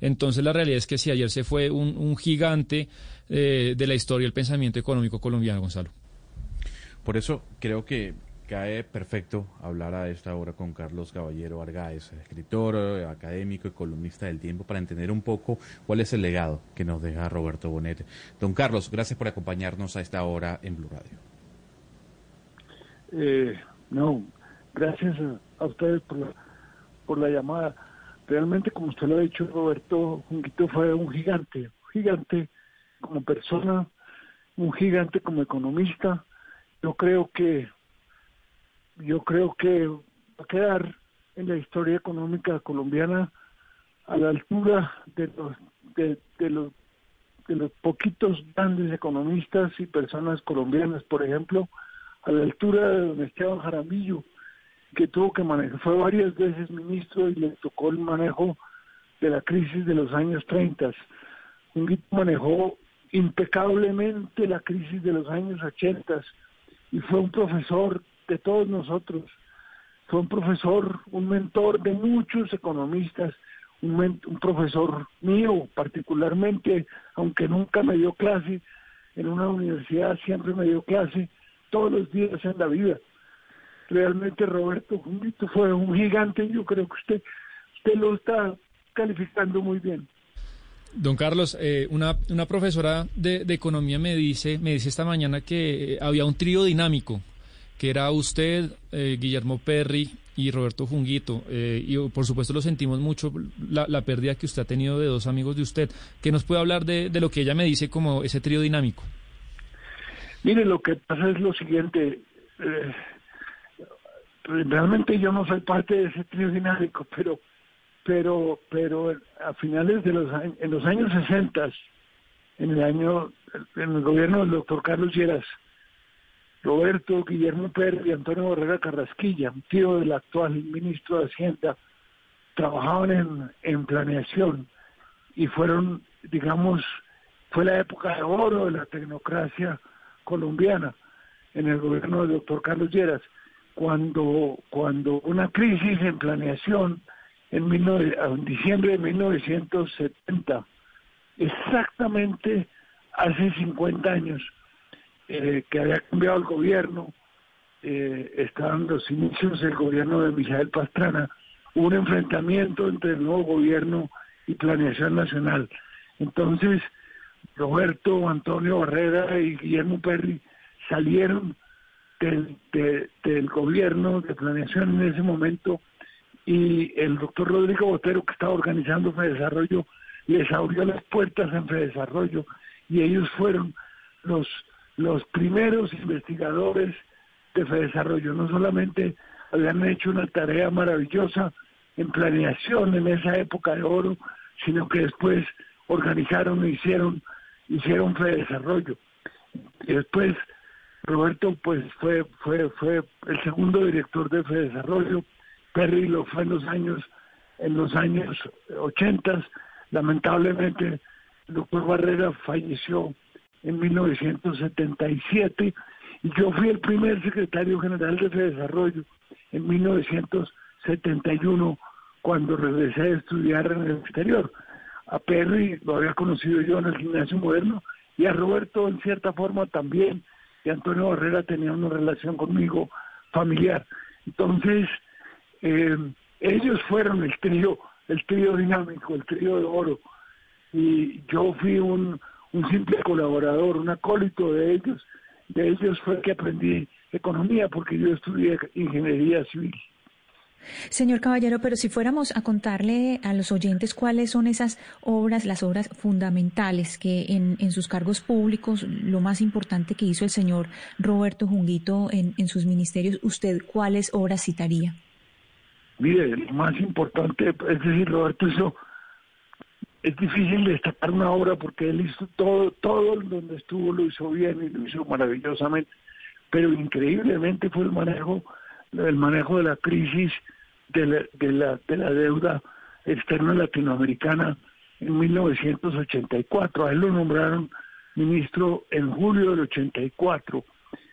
Entonces la realidad es que si ayer se fue un, un gigante eh, de la historia del pensamiento económico colombiano, Gonzalo. Por eso creo que cae perfecto hablar a esta hora con Carlos Caballero Argáez, escritor, eh, académico y columnista del tiempo, para entender un poco cuál es el legado que nos deja Roberto Bonete. Don Carlos, gracias por acompañarnos a esta hora en Blue Radio. Eh, no, gracias a, a ustedes por la, por la llamada. Realmente, como usted lo ha dicho, Roberto Junquito fue un gigante, un gigante como persona, un gigante como economista. Yo creo que yo creo que va a quedar en la historia económica colombiana a la altura de los de, los de los poquitos grandes economistas y personas colombianas, por ejemplo, a la altura de don Esteban Jaramillo, que tuvo que manejar, fue varias veces ministro y le tocó el manejo de la crisis de los años 30. Junguito manejó impecablemente la crisis de los años 80 y fue un profesor de todos nosotros. Fue un profesor, un mentor de muchos economistas, un, un profesor mío particularmente, aunque nunca me dio clase, en una universidad siempre me dio clase todos los días en la vida. Realmente Roberto Junguito fue un gigante, yo creo que usted, usted lo está calificando muy bien. Don Carlos, eh, una, una profesora de, de economía me dice, me dice esta mañana que eh, había un trío dinámico, que era usted, eh, Guillermo Perry y Roberto Funguito. eh, y por supuesto lo sentimos mucho, la, la pérdida que usted ha tenido de dos amigos de usted. ¿Qué nos puede hablar de, de lo que ella me dice como ese trío dinámico? Mire, lo que pasa es lo siguiente. Realmente yo no soy parte de ese trío dinámico, pero, pero, pero a finales de los años, en los años 60, en el año, en el gobierno del doctor Carlos Lleras, Roberto Guillermo Pérez y Antonio Borrega Carrasquilla, un tío del actual ministro de Hacienda, trabajaban en, en planeación y fueron, digamos, fue la época de oro de la tecnocracia colombiana en el gobierno del doctor Carlos Lleras, cuando, cuando una crisis en planeación en, 19 en diciembre de 1970, exactamente hace 50 años, eh, que había cambiado el gobierno, eh, estaban los inicios del gobierno de Mijael Pastrana, hubo un enfrentamiento entre el nuevo gobierno y Planeación Nacional. Entonces, Roberto, Antonio Barrera y Guillermo Perry salieron del, de- del gobierno de planeación en ese momento y el doctor Rodrigo Botero, que estaba organizando Fedesarrollo, les abrió las puertas en Fedesarrollo y ellos fueron los, los primeros investigadores de Fedesarrollo. No solamente habían hecho una tarea maravillosa en planeación en esa época de oro, sino que después organizaron e hicieron, hicieron Fedesarrollo. Y después Roberto pues fue fue fue el segundo director de Fedesarrollo, Perry lo fue en los años en los años 80, lamentablemente doctor Barrera falleció en 1977 y yo fui el primer secretario general de Fedesarrollo en 1971 cuando regresé a estudiar en el exterior. A Perry lo había conocido yo en el gimnasio moderno y a Roberto en cierta forma también y Antonio Barrera tenía una relación conmigo familiar. Entonces, eh, ellos fueron el trío, el trío dinámico, el trío de oro. Y yo fui un, un simple colaborador, un acólito de ellos. De ellos fue que aprendí economía porque yo estudié ingeniería civil. Señor Caballero, pero si fuéramos a contarle a los oyentes cuáles son esas obras, las obras fundamentales que en, sus cargos públicos, lo más importante que hizo el señor Roberto Junguito en, en sus ministerios, ¿usted cuáles obras citaría? Mire, lo más importante, es decir, Roberto hizo es difícil destacar una obra porque él hizo todo, todo donde estuvo lo hizo bien y lo hizo maravillosamente, pero increíblemente fue el manejo, el manejo de la crisis de la, de la, de la deuda externa latinoamericana en 1984. A él lo nombraron ministro en julio del 84,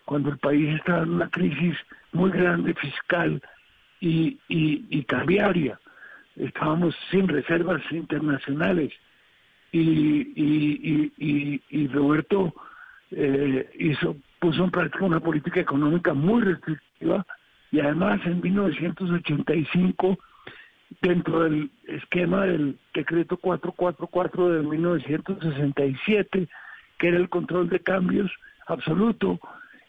cuando el país estaba en una crisis muy grande fiscal y, y, y cambiaria estábamos sin reservas internacionales y, y, y, Roberto eh, hizo puso en práctica una política económica muy restrictiva y además en 1985 dentro del esquema del decreto 444 de 1967 que era el control de cambios absoluto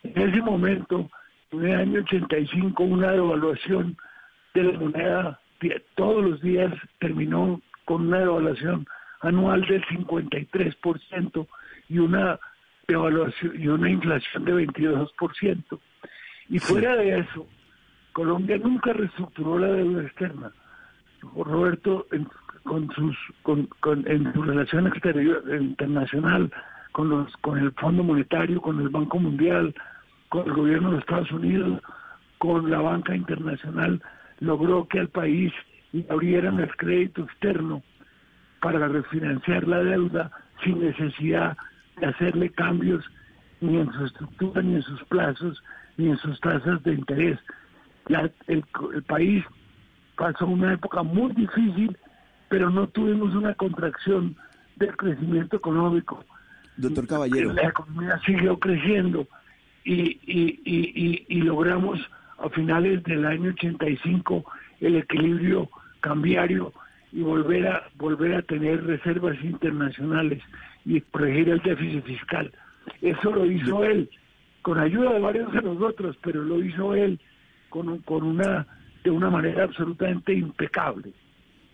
en ese momento en el año 85 una devaluación de la moneda todos los días terminó con una devaluación anual del 53% y una devaluación y una inflación de 22%. Y fuera de eso, Colombia nunca reestructuró la deuda externa. Roberto, en, con sus, con, en su relación exterior internacional, con, los, con el Fondo Monetario, con el Banco Mundial, con el gobierno de Estados Unidos, con la banca internacional, logró que al país abrieran el crédito externo para refinanciar la deuda sin necesidad de hacerle cambios ni en su estructura, ni en sus plazos, ni en sus tasas de interés. Ya el, país pasó una época muy difícil, pero no tuvimos una contracción del crecimiento económico. Doctor Caballero. La economía siguió creciendo y, y, y, y logramos a finales del año 85 el equilibrio cambiario y volver a volver a tener reservas internacionales y corregir el déficit fiscal. Eso lo hizo él con ayuda de varios de nosotros, pero lo hizo él con, con una de una manera absolutamente impecable.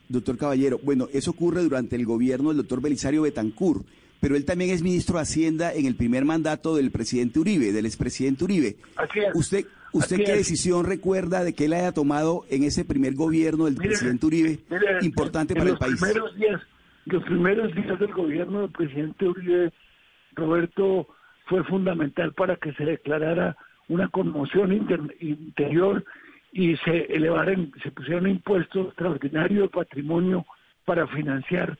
Doctor Caballero, bueno, eso ocurre durante el gobierno del doctor Belisario Betancourt, pero él también es ministro de Hacienda en el primer mandato del presidente Uribe, del expresidente Uribe. ¿Usted, usted qué decisión recuerda de que él haya tomado en ese primer gobierno del presidente Uribe importante para el país? Primeros días, los primeros días del gobierno del presidente Uribe, Roberto, fue fundamental para que se declarara una conmoción interior y se elevaran, se pusieron impuestos extraordinarios de patrimonio para financiar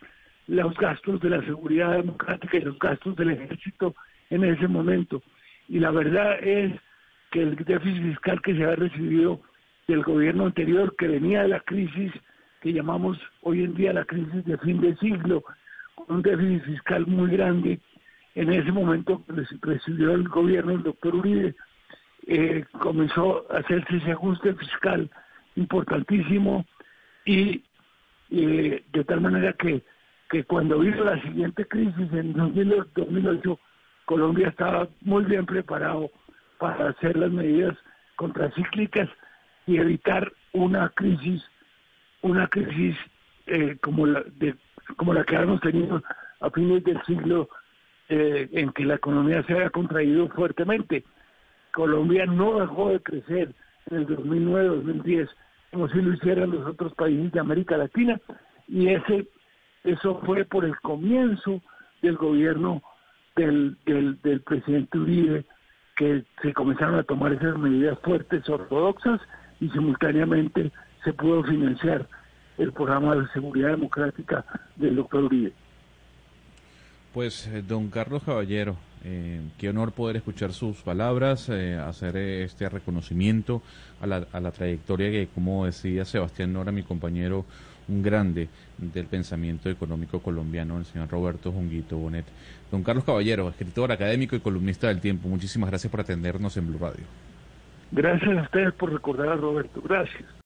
los gastos de la seguridad democrática y los gastos del ejército en ese momento. Y la verdad es que el déficit fiscal que se ha recibido del gobierno anterior, que venía de la crisis que llamamos hoy en día la crisis de fin de siglo, con un déficit fiscal muy grande, en ese momento recibió el gobierno del doctor Uribe, eh, comenzó a hacerse ese ajuste fiscal importantísimo y eh, de tal manera que que cuando vino la siguiente crisis en 2008, Colombia estaba muy bien preparado para hacer las medidas contracíclicas y evitar una crisis, una crisis eh, como la de, como la que hemos tenido a fines del siglo eh, en que la economía se había contraído fuertemente. Colombia no dejó de crecer en el 2009-2010 como si lo hicieran los otros países de América Latina y ese eso fue por el comienzo del gobierno del, del, presidente Uribe, que se comenzaron a tomar esas medidas fuertes ortodoxas y simultáneamente se pudo financiar el programa de seguridad democrática del doctor Uribe. Pues, eh, don Carlos Caballero, eh, qué honor poder escuchar sus palabras, eh, hacer este reconocimiento a la, a la trayectoria que, como decía Sebastián Nora, mi compañero, un grande del pensamiento económico colombiano, el señor Roberto Junguito Bonet. Don Carlos Caballero, escritor, académico y columnista del tiempo, muchísimas gracias por atendernos en Blue Radio. Gracias a ustedes por recordar a Roberto. Gracias.